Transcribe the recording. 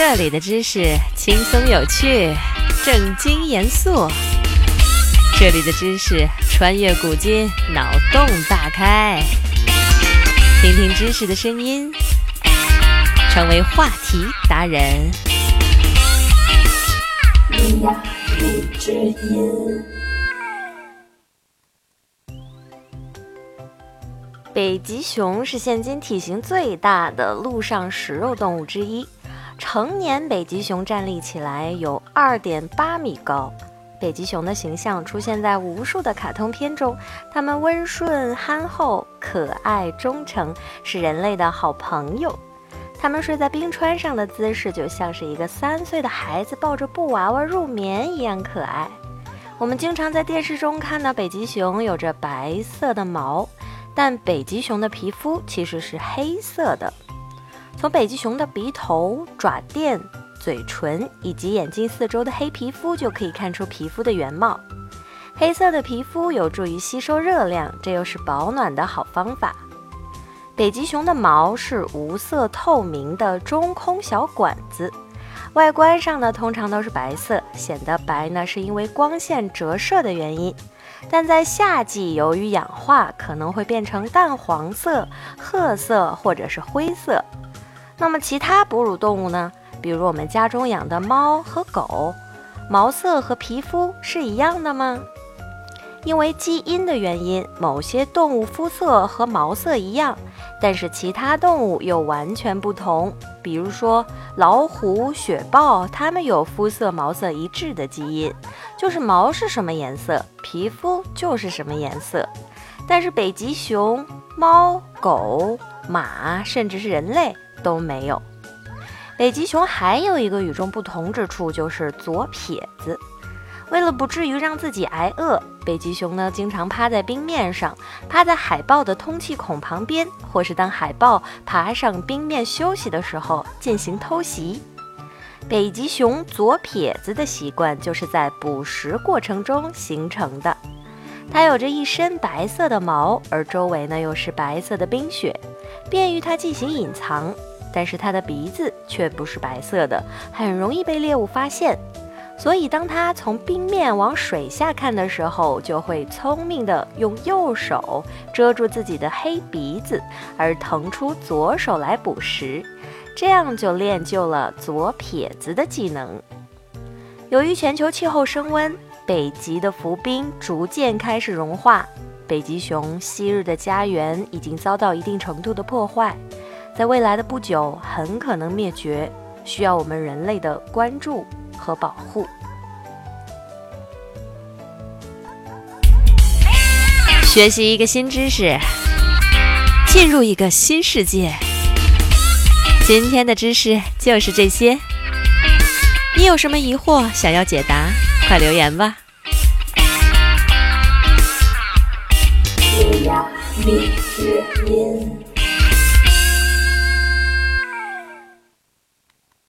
这里的知识轻松有趣，正经严肃。这里的知识穿越古今，脑洞大开。听听知识的声音，成为话题达人。北极熊是现今体型最大的陆上食肉动物之一。成年北极熊站立起来有二点八米高。北极熊的形象出现在无数的卡通片中，它们温顺、憨厚、可爱、忠诚，是人类的好朋友。它们睡在冰川上的姿势，就像是一个三岁的孩子抱着布娃娃入眠一样可爱。我们经常在电视中看到北极熊有着白色的毛，但北极熊的皮肤其实是黑色的。从北极熊的鼻头、爪垫、嘴唇以及眼睛四周的黑皮肤就可以看出皮肤的原貌。黑色的皮肤有助于吸收热量，这又是保暖的好方法。北极熊的毛是无色透明的中空小管子，外观上呢通常都是白色，显得白呢是因为光线折射的原因。但在夏季，由于氧化，可能会变成淡黄色、褐色或者是灰色。那么其他哺乳动物呢？比如我们家中养的猫和狗，毛色和皮肤是一样的吗？因为基因的原因，某些动物肤色和毛色一样，但是其他动物又完全不同。比如说老虎、雪豹，它们有肤色、毛色一致的基因，就是毛是什么颜色，皮肤就是什么颜色。但是北极熊、猫、狗、马，甚至是人类。都没有。北极熊还有一个与众不同之处，就是左撇子。为了不至于让自己挨饿，北极熊呢经常趴在冰面上，趴在海豹的通气孔旁边，或是当海豹爬上冰面休息的时候进行偷袭。北极熊左撇子的习惯就是在捕食过程中形成的。它有着一身白色的毛，而周围呢又是白色的冰雪，便于它进行隐藏。但是它的鼻子却不是白色的，很容易被猎物发现。所以当它从冰面往水下看的时候，就会聪明地用右手遮住自己的黑鼻子，而腾出左手来捕食，这样就练就了左撇子的技能。由于全球气候升温。北极的浮冰逐渐开始融化，北极熊昔日的家园已经遭到一定程度的破坏，在未来的不久很可能灭绝，需要我们人类的关注和保护。学习一个新知识，进入一个新世界。今天的知识就是这些，你有什么疑惑想要解答？快留言吧。是呀，你是您。